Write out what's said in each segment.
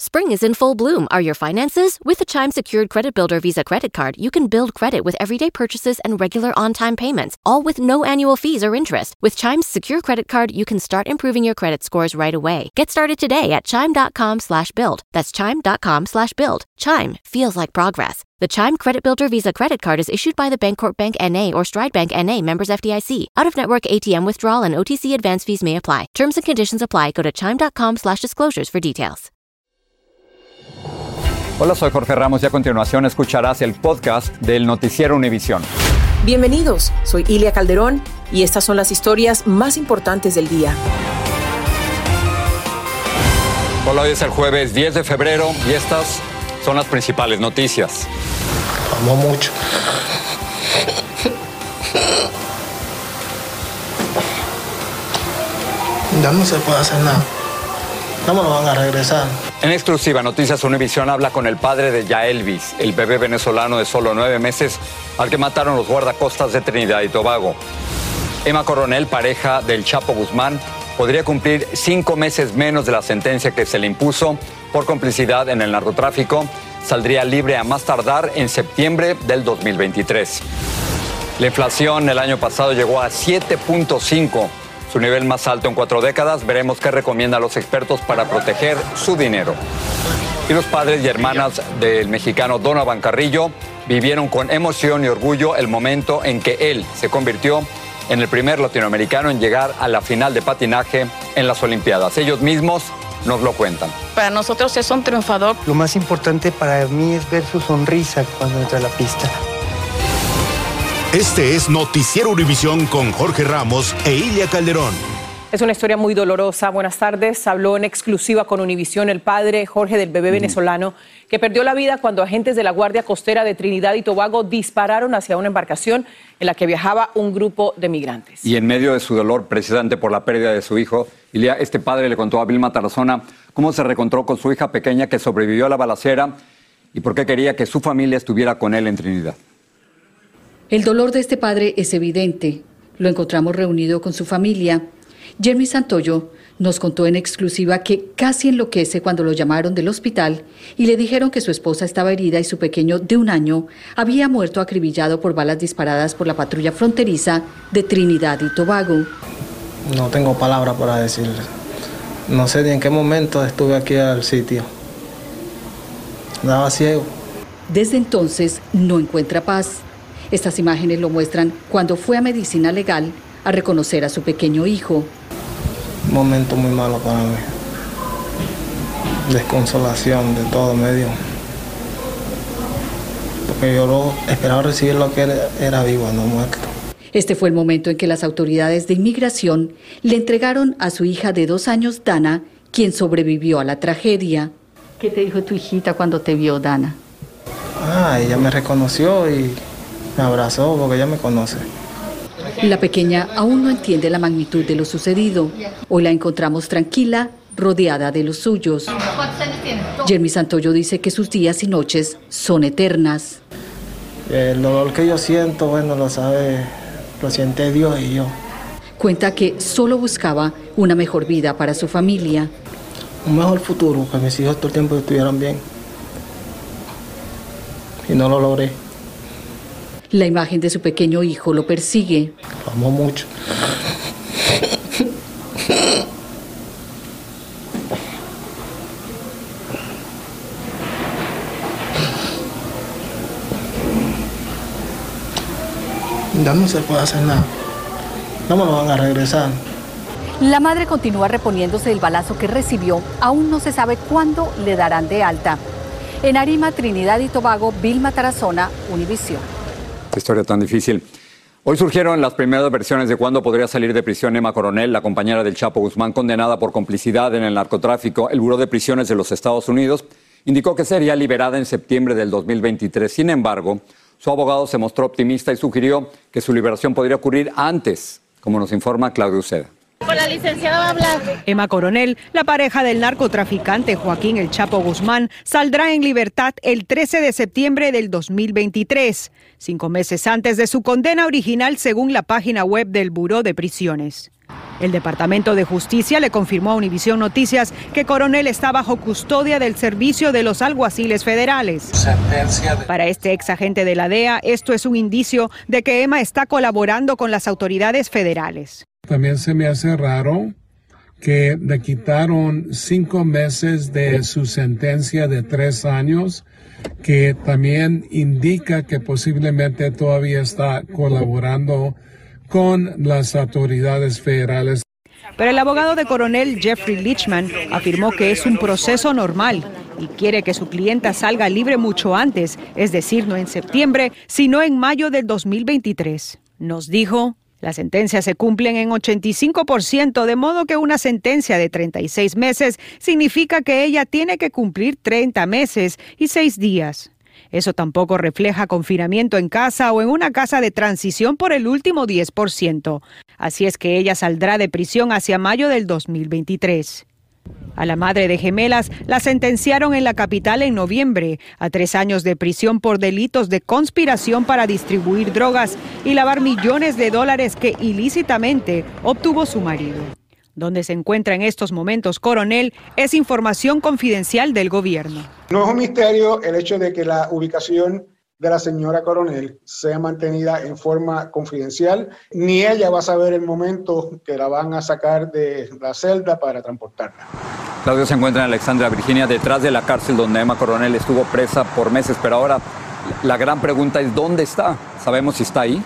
Spring is in full bloom. Are your finances? With the Chime Secured Credit Builder Visa Credit Card, you can build credit with everyday purchases and regular on time payments, all with no annual fees or interest. With Chime's Secure Credit Card, you can start improving your credit scores right away. Get started today at chime.com slash build. That's chime.com slash build. Chime feels like progress. The Chime Credit Builder Visa Credit Card is issued by the Bancorp Bank NA or Stride Bank NA members FDIC. Out of network ATM withdrawal and OTC advance fees may apply. Terms and conditions apply. Go to chime.com slash disclosures for details. Hola, soy Jorge Ramos y a continuación escucharás el podcast del Noticiero Univisión. Bienvenidos, soy Ilia Calderón y estas son las historias más importantes del día. Hola, hoy es el jueves 10 de febrero y estas son las principales noticias. Amo mucho. Ya no se puede hacer nada. No me lo van a regresar. En exclusiva, Noticias Univisión habla con el padre de Yaelvis, el bebé venezolano de solo nueve meses al que mataron los guardacostas de Trinidad y Tobago. Emma Coronel, pareja del Chapo Guzmán, podría cumplir cinco meses menos de la sentencia que se le impuso por complicidad en el narcotráfico. Saldría libre a más tardar en septiembre del 2023. La inflación el año pasado llegó a 7.5 su nivel más alto en cuatro décadas. Veremos qué recomienda a los expertos para proteger su dinero. Y los padres y hermanas del mexicano Donovan Carrillo vivieron con emoción y orgullo el momento en que él se convirtió en el primer latinoamericano en llegar a la final de patinaje en las Olimpiadas. Ellos mismos nos lo cuentan. Para nosotros es un triunfador. Lo más importante para mí es ver su sonrisa cuando entra a la pista. Este es Noticiero Univisión con Jorge Ramos e Ilia Calderón. Es una historia muy dolorosa. Buenas tardes. Habló en exclusiva con Univisión el padre Jorge del bebé venezolano que perdió la vida cuando agentes de la Guardia Costera de Trinidad y Tobago dispararon hacia una embarcación en la que viajaba un grupo de migrantes. Y en medio de su dolor, precisamente por la pérdida de su hijo, Ilia, este padre le contó a Vilma Tarazona cómo se reencontró con su hija pequeña que sobrevivió a la balacera y por qué quería que su familia estuviera con él en Trinidad. El dolor de este padre es evidente. Lo encontramos reunido con su familia. Jeremy Santoyo nos contó en exclusiva que casi enloquece cuando lo llamaron del hospital y le dijeron que su esposa estaba herida y su pequeño de un año había muerto acribillado por balas disparadas por la patrulla fronteriza de Trinidad y Tobago. No tengo palabras para decirle. No sé ni en qué momento estuve aquí al sitio. Nada ciego. Desde entonces no encuentra paz. Estas imágenes lo muestran cuando fue a medicina legal a reconocer a su pequeño hijo. Un momento muy malo para mí. Desconsolación de todo medio. Porque yo lo esperaba recibir lo que era vivo, no muerto. Este fue el momento en que las autoridades de inmigración le entregaron a su hija de dos años, Dana, quien sobrevivió a la tragedia. ¿Qué te dijo tu hijita cuando te vio, Dana? Ah, ella me reconoció y me abrazó porque ella me conoce. La pequeña aún no entiende la magnitud de lo sucedido. Hoy la encontramos tranquila, rodeada de los suyos. Jeremy Santoyo dice que sus días y noches son eternas. El dolor que yo siento, bueno, lo sabe, lo siente Dios y yo. Cuenta que solo buscaba una mejor vida para su familia. Un mejor futuro, que mis hijos todo el tiempo estuvieran bien. Y no lo logré. La imagen de su pequeño hijo lo persigue. Lo amo mucho. Ya no se puede hacer nada. No me lo van a regresar. La madre continúa reponiéndose del balazo que recibió. Aún no se sabe cuándo le darán de alta. En Arima, Trinidad y Tobago, Vilma Tarazona, Univisión. Historia tan difícil. Hoy surgieron las primeras versiones de cuándo podría salir de prisión Emma Coronel, la compañera del Chapo Guzmán, condenada por complicidad en el narcotráfico. El Buró de Prisiones de los Estados Unidos indicó que sería liberada en septiembre del 2023. Sin embargo, su abogado se mostró optimista y sugirió que su liberación podría ocurrir antes, como nos informa Claudio Uceda. Con la licenciada va a hablar. Emma Coronel, la pareja del narcotraficante Joaquín El Chapo Guzmán, saldrá en libertad el 13 de septiembre del 2023, cinco meses antes de su condena original según la página web del Buró de Prisiones. El Departamento de Justicia le confirmó a Univisión Noticias que Coronel está bajo custodia del Servicio de los Alguaciles Federales. Para este ex agente de la DEA, esto es un indicio de que Emma está colaborando con las autoridades federales. También se me hace raro que le quitaron cinco meses de su sentencia de tres años, que también indica que posiblemente todavía está colaborando con las autoridades federales. Pero el abogado de coronel Jeffrey Lichman afirmó que es un proceso normal y quiere que su clienta salga libre mucho antes, es decir, no en septiembre, sino en mayo del 2023. Nos dijo, las sentencias se cumplen en 85%, de modo que una sentencia de 36 meses significa que ella tiene que cumplir 30 meses y 6 días. Eso tampoco refleja confinamiento en casa o en una casa de transición por el último 10%. Así es que ella saldrá de prisión hacia mayo del 2023. A la madre de gemelas la sentenciaron en la capital en noviembre a tres años de prisión por delitos de conspiración para distribuir drogas y lavar millones de dólares que ilícitamente obtuvo su marido. Donde se encuentra en estos momentos Coronel es información confidencial del gobierno. No es un misterio el hecho de que la ubicación de la señora coronel sea mantenida en forma confidencial, ni ella va a saber el momento que la van a sacar de la celda para transportarla. Claudio se encuentra en Alexandria, Virginia, detrás de la cárcel donde Emma Coronel estuvo presa por meses, pero ahora la gran pregunta es ¿dónde está? ¿Sabemos si está ahí?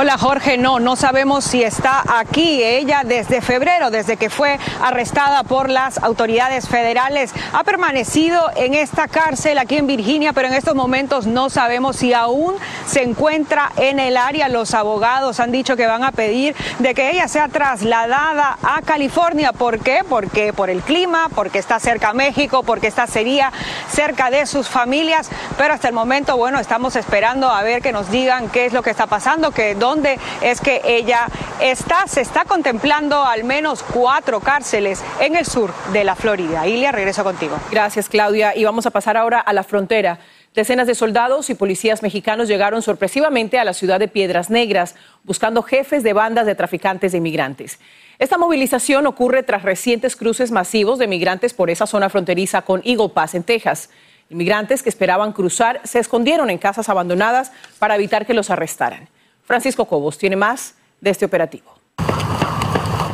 Hola Jorge, no, no sabemos si está aquí. Ella desde febrero, desde que fue arrestada por las autoridades federales, ha permanecido en esta cárcel aquí en Virginia, pero en estos momentos no sabemos si aún se encuentra en el área. Los abogados han dicho que van a pedir de que ella sea trasladada a California. ¿Por qué? Porque por el clima, porque está cerca a México, porque está sería cerca de sus familias. Pero hasta el momento, bueno, estamos esperando a ver que nos digan qué es lo que está pasando, que dónde es que ella está. Se está contemplando al menos cuatro cárceles en el sur de la Florida. Ilia, regreso contigo. Gracias, Claudia. Y vamos a pasar ahora a la frontera. Decenas de soldados y policías mexicanos llegaron sorpresivamente a la ciudad de Piedras Negras buscando jefes de bandas de traficantes de inmigrantes. Esta movilización ocurre tras recientes cruces masivos de migrantes por esa zona fronteriza con Eagle Pass en Texas. Inmigrantes que esperaban cruzar se escondieron en casas abandonadas para evitar que los arrestaran. Francisco Cobos tiene más de este operativo.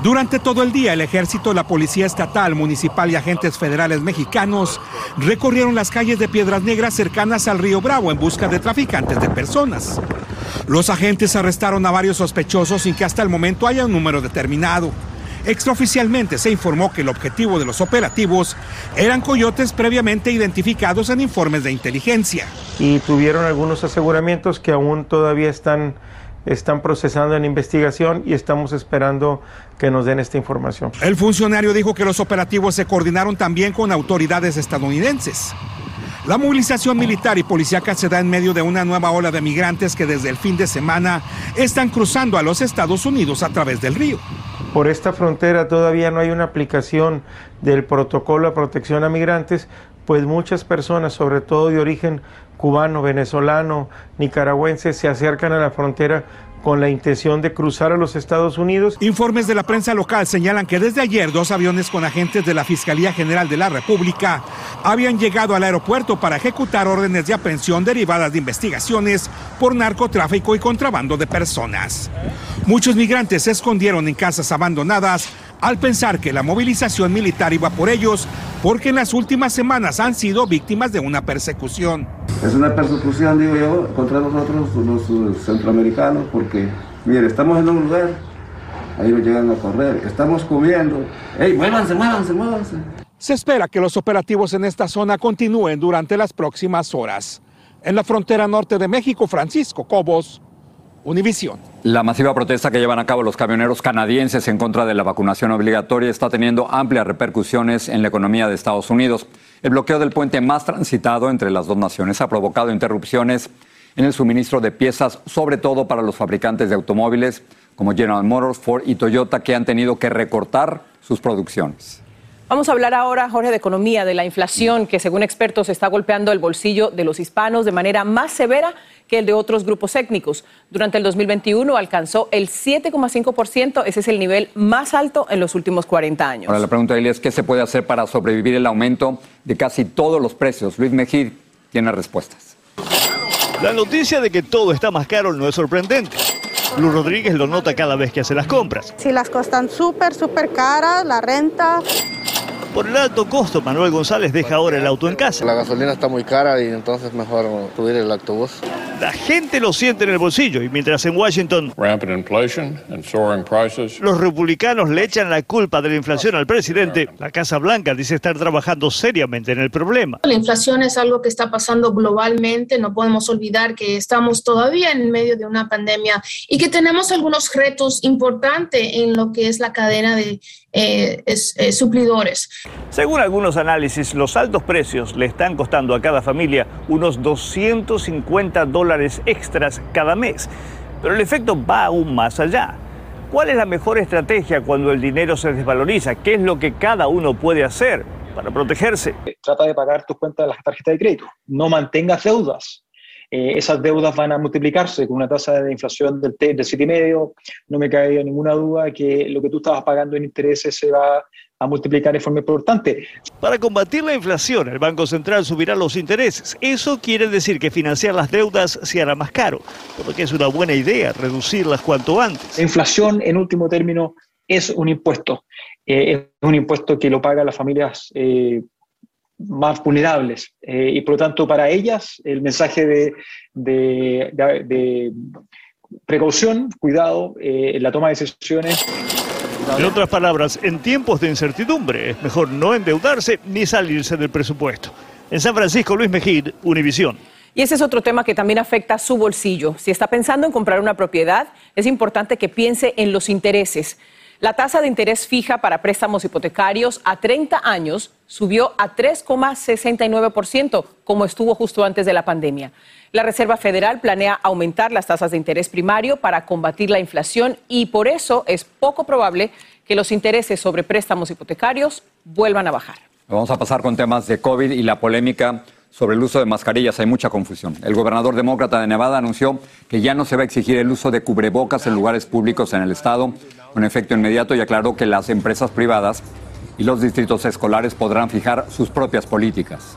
Durante todo el día, el ejército, la policía estatal, municipal y agentes federales mexicanos recorrieron las calles de Piedras Negras cercanas al río Bravo en busca de traficantes de personas. Los agentes arrestaron a varios sospechosos sin que hasta el momento haya un número determinado. Extraoficialmente se informó que el objetivo de los operativos eran coyotes previamente identificados en informes de inteligencia. Y tuvieron algunos aseguramientos que aún todavía están están procesando en investigación y estamos esperando que nos den esta información. El funcionario dijo que los operativos se coordinaron también con autoridades estadounidenses. La movilización militar y policíaca se da en medio de una nueva ola de migrantes que desde el fin de semana están cruzando a los Estados Unidos a través del río. Por esta frontera todavía no hay una aplicación del protocolo de protección a migrantes, pues muchas personas, sobre todo de origen cubano, venezolano, nicaragüense, se acercan a la frontera con la intención de cruzar a los Estados Unidos. Informes de la prensa local señalan que desde ayer dos aviones con agentes de la Fiscalía General de la República habían llegado al aeropuerto para ejecutar órdenes de aprehensión derivadas de investigaciones por narcotráfico y contrabando de personas. Muchos migrantes se escondieron en casas abandonadas al pensar que la movilización militar iba por ellos porque en las últimas semanas han sido víctimas de una persecución. Es una persecución, digo yo, contra nosotros los centroamericanos porque, mire, estamos en un lugar, ahí nos llegan a correr, estamos comiendo, ¡Ey, muévanse, muévanse, muévanse! Se espera que los operativos en esta zona continúen durante las próximas horas. En la frontera norte de México, Francisco Cobos, Univisión. La masiva protesta que llevan a cabo los camioneros canadienses en contra de la vacunación obligatoria está teniendo amplias repercusiones en la economía de Estados Unidos. El bloqueo del puente más transitado entre las dos naciones ha provocado interrupciones en el suministro de piezas, sobre todo para los fabricantes de automóviles como General Motors, Ford y Toyota, que han tenido que recortar sus producciones. Vamos a hablar ahora, Jorge, de economía, de la inflación que según expertos está golpeando el bolsillo de los hispanos de manera más severa que el de otros grupos étnicos. Durante el 2021 alcanzó el 7,5%, ese es el nivel más alto en los últimos 40 años. Ahora la pregunta es, ¿qué se puede hacer para sobrevivir el aumento de casi todos los precios? Luis Mejid tiene respuestas. La noticia de que todo está más caro no es sorprendente. Luz Rodríguez lo nota cada vez que hace las compras. Si las costan súper, súper caras, la renta, por el alto costo, Manuel González deja ahora el auto en casa. La gasolina está muy cara y entonces mejor subir el autobús. La gente lo siente en el bolsillo y mientras en Washington los republicanos le echan la culpa de la inflación al presidente, la Casa Blanca dice estar trabajando seriamente en el problema. La inflación es algo que está pasando globalmente, no podemos olvidar que estamos todavía en medio de una pandemia y que tenemos algunos retos importantes en lo que es la cadena de eh, eh, suplidores. Según algunos análisis, los altos precios le están costando a cada familia unos 250 dólares extras cada mes. Pero el efecto va aún más allá. ¿Cuál es la mejor estrategia cuando el dinero se desvaloriza? ¿Qué es lo que cada uno puede hacer para protegerse? Trata de pagar tus cuentas de las tarjetas de crédito. No mantengas deudas. Eh, esas deudas van a multiplicarse con una tasa de inflación del, del 7,5. No me cae ninguna duda que lo que tú estabas pagando en intereses se va a multiplicar en forma importante. Para combatir la inflación, el Banco Central subirá los intereses. Eso quiere decir que financiar las deudas se hará más caro, por lo que es una buena idea reducirlas cuanto antes. La inflación, en último término, es un impuesto. Eh, es un impuesto que lo pagan las familias eh, más vulnerables. Eh, y por lo tanto, para ellas, el mensaje de, de, precaución, cuidado eh, en la toma de decisiones. En otras palabras, en tiempos de incertidumbre es mejor no endeudarse ni salirse del presupuesto. En San Francisco, Luis Mejid, Univisión. Y ese es otro tema que también afecta a su bolsillo. Si está pensando en comprar una propiedad, es importante que piense en los intereses. La tasa de interés fija para préstamos hipotecarios a 30 años subió a 3,69%, como estuvo justo antes de la pandemia. La Reserva Federal planea aumentar las tasas de interés primario para combatir la inflación y por eso es poco probable que los intereses sobre préstamos hipotecarios vuelvan a bajar. Vamos a pasar con temas de COVID y la polémica sobre el uso de mascarillas. Hay mucha confusión. El gobernador demócrata de Nevada anunció que ya no se va a exigir el uso de cubrebocas en lugares públicos en el estado con efecto inmediato y aclaró que las empresas privadas y los distritos escolares podrán fijar sus propias políticas.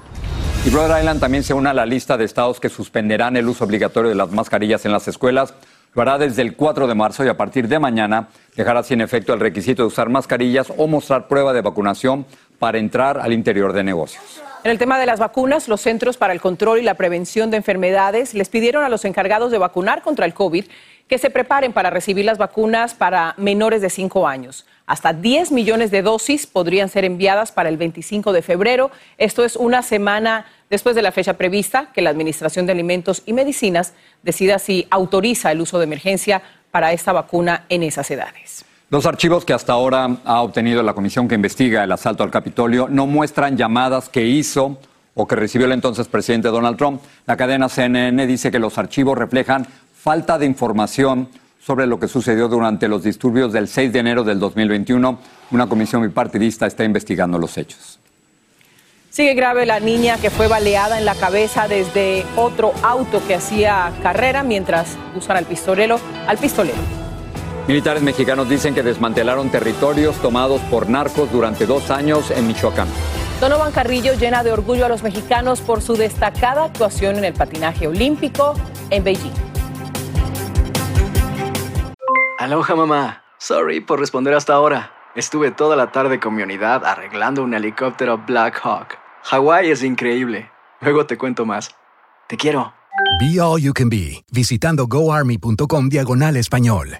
Y Rhode Island también se une a la lista de estados que suspenderán el uso obligatorio de las mascarillas en las escuelas. Lo hará desde el 4 de marzo y a partir de mañana dejará sin efecto el requisito de usar mascarillas o mostrar prueba de vacunación para entrar al interior de negocios. En el tema de las vacunas, los Centros para el Control y la Prevención de Enfermedades les pidieron a los encargados de vacunar contra el COVID que se preparen para recibir las vacunas para menores de 5 años. Hasta 10 millones de dosis podrían ser enviadas para el 25 de febrero. Esto es una semana después de la fecha prevista que la Administración de Alimentos y Medicinas decida si autoriza el uso de emergencia para esta vacuna en esas edades. Los archivos que hasta ahora ha obtenido la comisión que investiga el asalto al Capitolio no muestran llamadas que hizo o que recibió el entonces presidente Donald Trump. La cadena CNN dice que los archivos reflejan falta de información sobre lo que sucedió durante los disturbios del 6 de enero del 2021. Una comisión bipartidista está investigando los hechos. Sigue grave la niña que fue baleada en la cabeza desde otro auto que hacía carrera mientras buscan al pistolero. Al pistolero. Militares mexicanos dicen que desmantelaron territorios tomados por narcos durante dos años en Michoacán. Donovan Carrillo llena de orgullo a los mexicanos por su destacada actuación en el patinaje olímpico en Beijing. Aloha mamá. Sorry por responder hasta ahora. Estuve toda la tarde con mi unidad arreglando un helicóptero Black Hawk. Hawái es increíble. Luego te cuento más. Te quiero. Be All You Can Be, visitando goarmy.com diagonal español.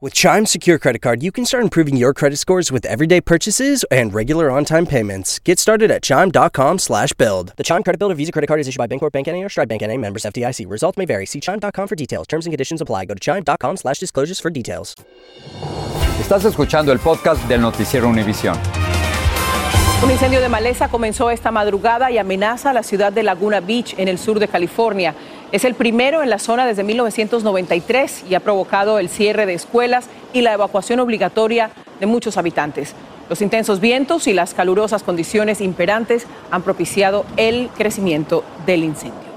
With Chime Secure Credit Card, you can start improving your credit scores with everyday purchases and regular on-time payments. Get started at chime.com slash build. The Chime Credit Builder Visa Credit Card is issued by Bancorp Bank N.A. or Stride Bank N.A. members FDIC. Results may vary. See chime.com for details. Terms and conditions apply. Go to chime.com slash disclosures for details. Estás escuchando el podcast del noticiero Univisión. Un incendio de maleza comenzó esta madrugada y amenaza a la ciudad de Laguna Beach en el sur de California. Es el primero en la zona desde 1993 y ha provocado el cierre de escuelas y la evacuación obligatoria de muchos habitantes. Los intensos vientos y las calurosas condiciones imperantes han propiciado el crecimiento del incendio.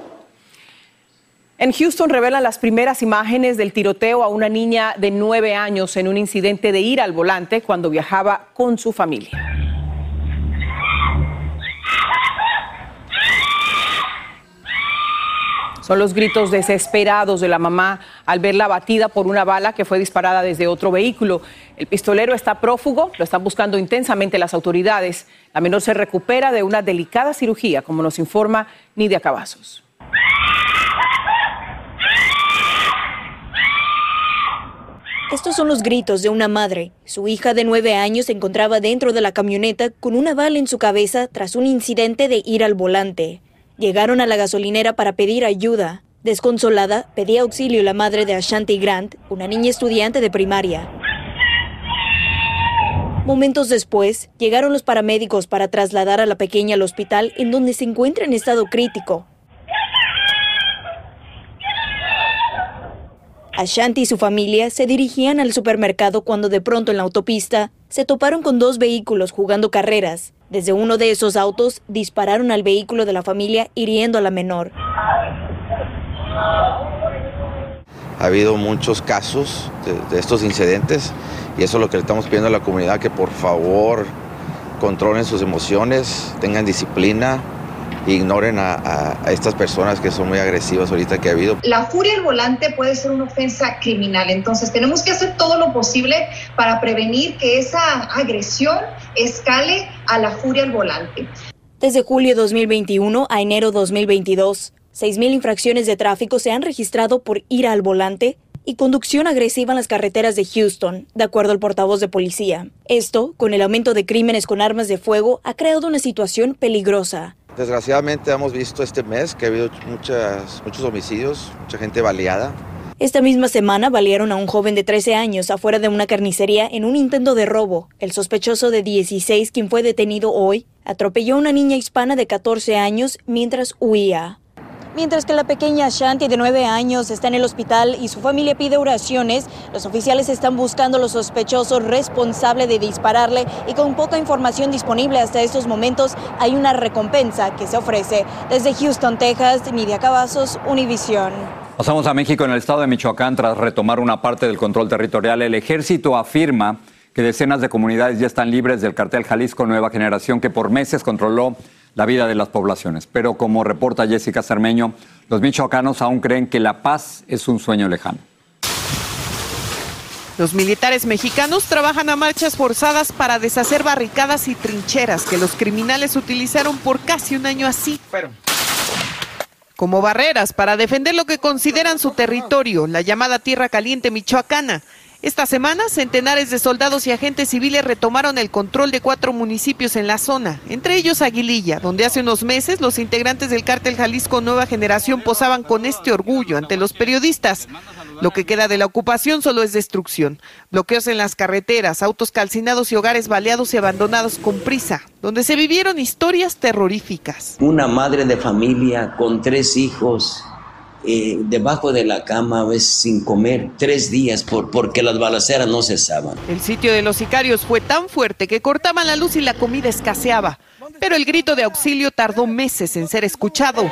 En Houston revelan las primeras imágenes del tiroteo a una niña de nueve años en un incidente de ir al volante cuando viajaba con su familia. Son los gritos desesperados de la mamá al verla abatida por una bala que fue disparada desde otro vehículo. El pistolero está prófugo, lo están buscando intensamente las autoridades. La menor se recupera de una delicada cirugía, como nos informa Nidia Cavazos. Estos son los gritos de una madre. Su hija de nueve años se encontraba dentro de la camioneta con una bala en su cabeza tras un incidente de ir al volante. Llegaron a la gasolinera para pedir ayuda. Desconsolada, pedía auxilio la madre de Ashanti Grant, una niña estudiante de primaria. Momentos después, llegaron los paramédicos para trasladar a la pequeña al hospital en donde se encuentra en estado crítico. Ashanti y su familia se dirigían al supermercado cuando de pronto en la autopista se toparon con dos vehículos jugando carreras. Desde uno de esos autos dispararon al vehículo de la familia hiriendo a la menor. Ha habido muchos casos de, estos incidentes y eso es lo que le estamos pidiendo a la comunidad, que por favor controlen sus emociones, tengan disciplina, ignoren a, a, a, estas personas que son muy agresivas ahorita que ha habido. La furia al volante puede ser una ofensa criminal, entonces tenemos que hacer todo lo posible para prevenir que esa agresión escale a la furia al volante. Desde julio 2021 a enero 2022, 6.000 infracciones de tráfico se han registrado por ir al volante y conducción agresiva en las carreteras de Houston, de acuerdo al portavoz de policía. Esto, con el aumento de crímenes con armas de fuego, ha creado una situación peligrosa. Desgraciadamente hemos visto este mes que ha habido muchas, muchos homicidios, mucha gente baleada. Esta misma semana balearon a un joven de 13 años afuera de una carnicería en un intento de robo. El sospechoso de 16, quien fue detenido hoy, atropelló a una niña hispana de 14 años mientras huía. Mientras que la pequeña Shanti de 9 años está en el hospital y su familia pide oraciones, los oficiales están buscando a los sospechosos responsables de dispararle y con poca información disponible hasta estos momentos hay una recompensa que se ofrece. Desde Houston, Texas, Nidia Cavazos, Univisión. Pasamos a México en el estado de Michoacán tras retomar una parte del control territorial. El ejército afirma que decenas de comunidades ya están libres del cartel Jalisco Nueva Generación que por meses controló la vida de las poblaciones. Pero como reporta Jessica Cermeño, los michoacanos aún creen que la paz es un sueño lejano. Los militares mexicanos trabajan a marchas forzadas para deshacer barricadas y trincheras que los criminales utilizaron por casi un año así. Como barreras para defender lo que consideran su territorio, la llamada Tierra Caliente Michoacana. Esta semana, centenares de soldados y agentes civiles retomaron el control de cuatro municipios en la zona, entre ellos Aguililla, donde hace unos meses los integrantes del cártel Jalisco Nueva Generación posaban con este orgullo ante los periodistas. Lo que queda de la ocupación solo es destrucción. Bloqueos en las carreteras, autos calcinados y hogares baleados y abandonados con prisa, donde se vivieron historias terroríficas. Una madre de familia con tres hijos eh, debajo de la cama, a veces sin comer, tres días por, porque las balaceras no cesaban. El sitio de los sicarios fue tan fuerte que cortaban la luz y la comida escaseaba, pero el grito de auxilio tardó meses en ser escuchado.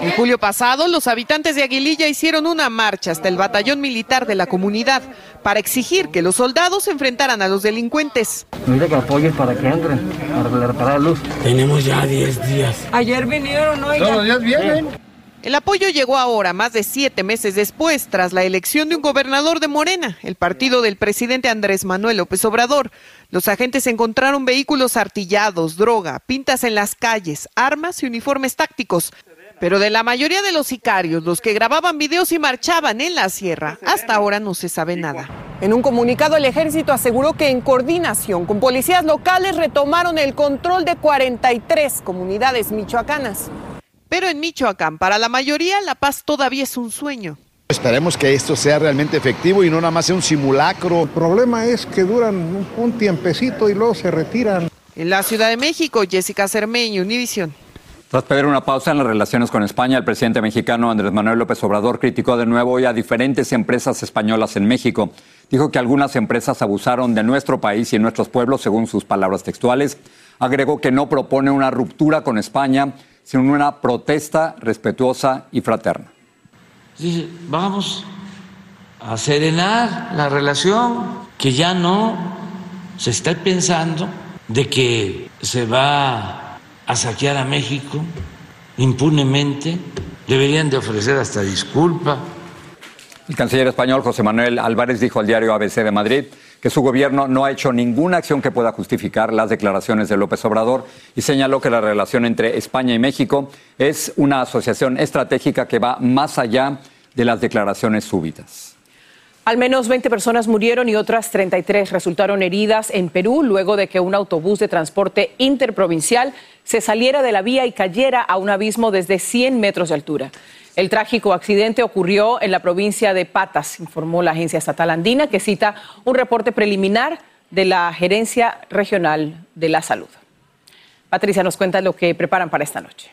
En julio pasado, los habitantes de Aguililla hicieron una marcha hasta el batallón militar de la comunidad para exigir que los soldados se enfrentaran a los delincuentes. Mira que apoyen para que entren, para reparar la luz. Tenemos ya 10 días. Ayer vinieron, ¿no? Todos los días vienen. El apoyo llegó ahora, más de siete meses después, tras la elección de un gobernador de Morena, el partido del presidente Andrés Manuel López Obrador. Los agentes encontraron vehículos artillados, droga, pintas en las calles, armas y uniformes tácticos. Pero de la mayoría de los sicarios, los que grababan videos y marchaban en la sierra, hasta ahora no se sabe nada. En un comunicado, el ejército aseguró que en coordinación con policías locales retomaron el control de 43 comunidades michoacanas. Pero en Michoacán, para la mayoría, la paz todavía es un sueño. Esperemos que esto sea realmente efectivo y no nada más sea un simulacro. El problema es que duran un, un tiempecito y luego se retiran. En la Ciudad de México, Jessica Cermeño, Univisión. Tras pedir una pausa en las relaciones con España, el presidente mexicano Andrés Manuel López Obrador criticó de nuevo hoy a diferentes empresas españolas en México. Dijo que algunas empresas abusaron de nuestro país y nuestros pueblos, según sus palabras textuales. Agregó que no propone una ruptura con España, sino una protesta respetuosa y fraterna. Dice, vamos a serenar la relación, que ya no se está pensando de que se va a saquear a México impunemente, deberían de ofrecer hasta disculpa. El canciller español José Manuel Álvarez dijo al diario ABC de Madrid que su gobierno no ha hecho ninguna acción que pueda justificar las declaraciones de López Obrador y señaló que la relación entre España y México es una asociación estratégica que va más allá de las declaraciones súbitas. Al menos 20 personas murieron y otras 33 resultaron heridas en Perú luego de que un autobús de transporte interprovincial se saliera de la vía y cayera a un abismo desde 100 metros de altura. El trágico accidente ocurrió en la provincia de Patas, informó la agencia estatal andina, que cita un reporte preliminar de la Gerencia Regional de la Salud. Patricia nos cuenta lo que preparan para esta noche.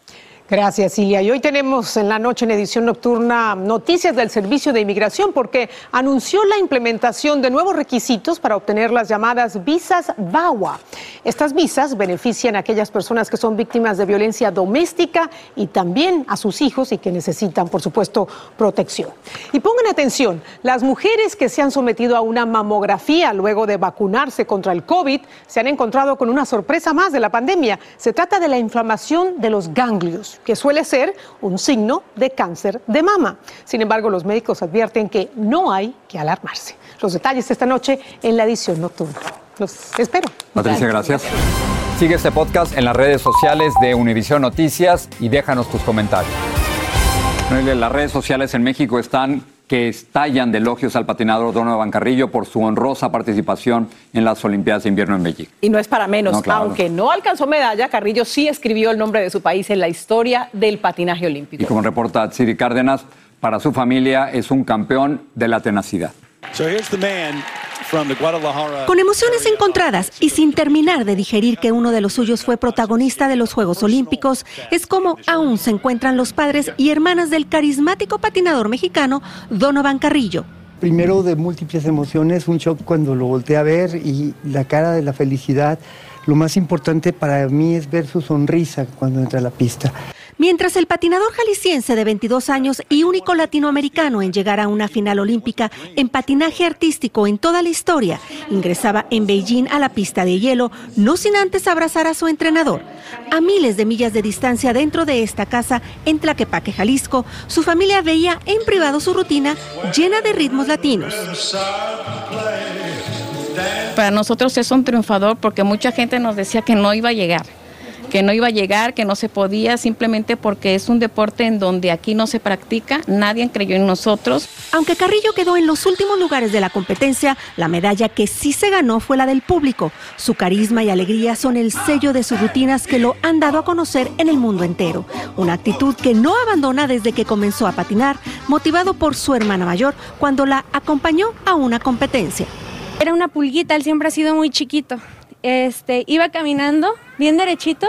Gracias, Silvia. Y hoy tenemos en la noche en edición nocturna noticias del Servicio de Inmigración porque anunció la implementación de nuevos requisitos para obtener las llamadas visas VAWA. Estas visas benefician a aquellas personas que son víctimas de violencia doméstica y también a sus hijos y que necesitan, por supuesto, protección. Y pongan atención, las mujeres que se han sometido a una mamografía luego de vacunarse contra el COVID se han encontrado con una sorpresa más de la pandemia. Se trata de la inflamación de los ganglios que suele ser un signo de cáncer de mama. Sin embargo, los médicos advierten que no hay que alarmarse. Los detalles esta noche en la edición nocturna. Los espero. Patricia, gracias. Sigue este podcast en las redes sociales de Univision Noticias y déjanos tus comentarios. Las redes sociales en México están que estallan de elogios al patinador Donovan Carrillo por su honrosa participación en las Olimpiadas de Invierno en Beijing. Y no es para menos, No, claro. aunque no alcanzó medalla, Carrillo sí escribió el nombre de su país en la historia del patinaje olímpico. Y como reporta Tsiri Cárdenas, para su familia es un campeón de la tenacidad. Con emociones encontradas y sin terminar de digerir que uno de los suyos fue protagonista de los Juegos Olímpicos, es como aún se encuentran los padres y hermanas del carismático patinador mexicano Donovan Carrillo. Primero de múltiples emociones, un shock cuando lo volteé a ver y la cara de la felicidad. Lo más importante para mí es ver su sonrisa cuando entra a la pista. Mientras el patinador jalisciense de 22 años y único latinoamericano en llegar a una final olímpica en patinaje artístico en toda la historia, ingresaba en Beijing a la pista de hielo, no sin antes abrazar a su entrenador. A miles de millas de distancia dentro de esta casa en Tlaquepaque, Jalisco, su familia veía en privado su rutina llena de ritmos latinos. Para nosotros es un triunfador porque mucha gente nos decía que no iba a llegar, que no iba a llegar, que no se podía, simplemente porque es un deporte en donde aquí no se practica, nadie creyó en nosotros. Aunque Carrillo quedó en los últimos lugares de la competencia, la medalla que sí se ganó fue la del público. Su carisma y alegría son el sello de sus rutinas que lo han dado a conocer en el mundo entero. Una actitud que no abandona desde que comenzó a patinar, motivado por su hermana mayor cuando la acompañó a una competencia. Era una pulguita, él siempre ha sido muy chiquito. Este, iba caminando bien derechito,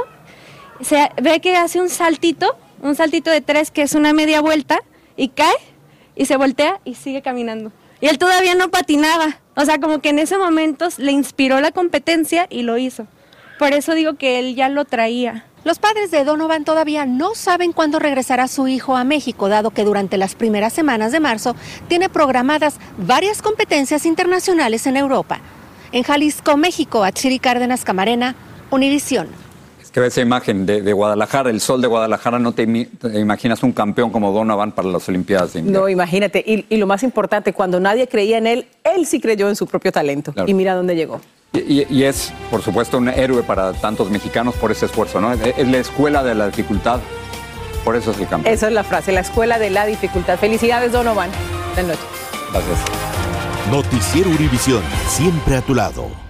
se ve que hace un saltito, un saltito de tres que es una media vuelta y cae y se voltea y sigue caminando. Y él todavía no patinaba, o sea, como que en ese momento le inspiró la competencia y lo hizo. Por eso digo que él ya lo traía. Los padres de Donovan todavía no saben cuándo regresará su hijo a México, dado que durante las primeras semanas de marzo tiene programadas varias competencias internacionales en Europa. En Jalisco, México, Achiri Cárdenas Camarena, Univisión. Es que esa imagen de, de Guadalajara, el sol de Guadalajara, no te, imaginas un campeón como Donovan para las Olimpiadas de. No, imagínate. Y, y lo más importante, cuando nadie creía en él, él sí creyó en su propio talento. Claro. Y mira dónde llegó. Y, y- y es, por supuesto, un héroe para tantos mexicanos por ese esfuerzo, ¿no? Es, es la escuela de la dificultad Por eso es el campeón. Esa es la frase, la escuela de la dificultad. Felicidades, Donovan. Buenas noches. Gracias. Noticiero Univisión, siempre a tu lado.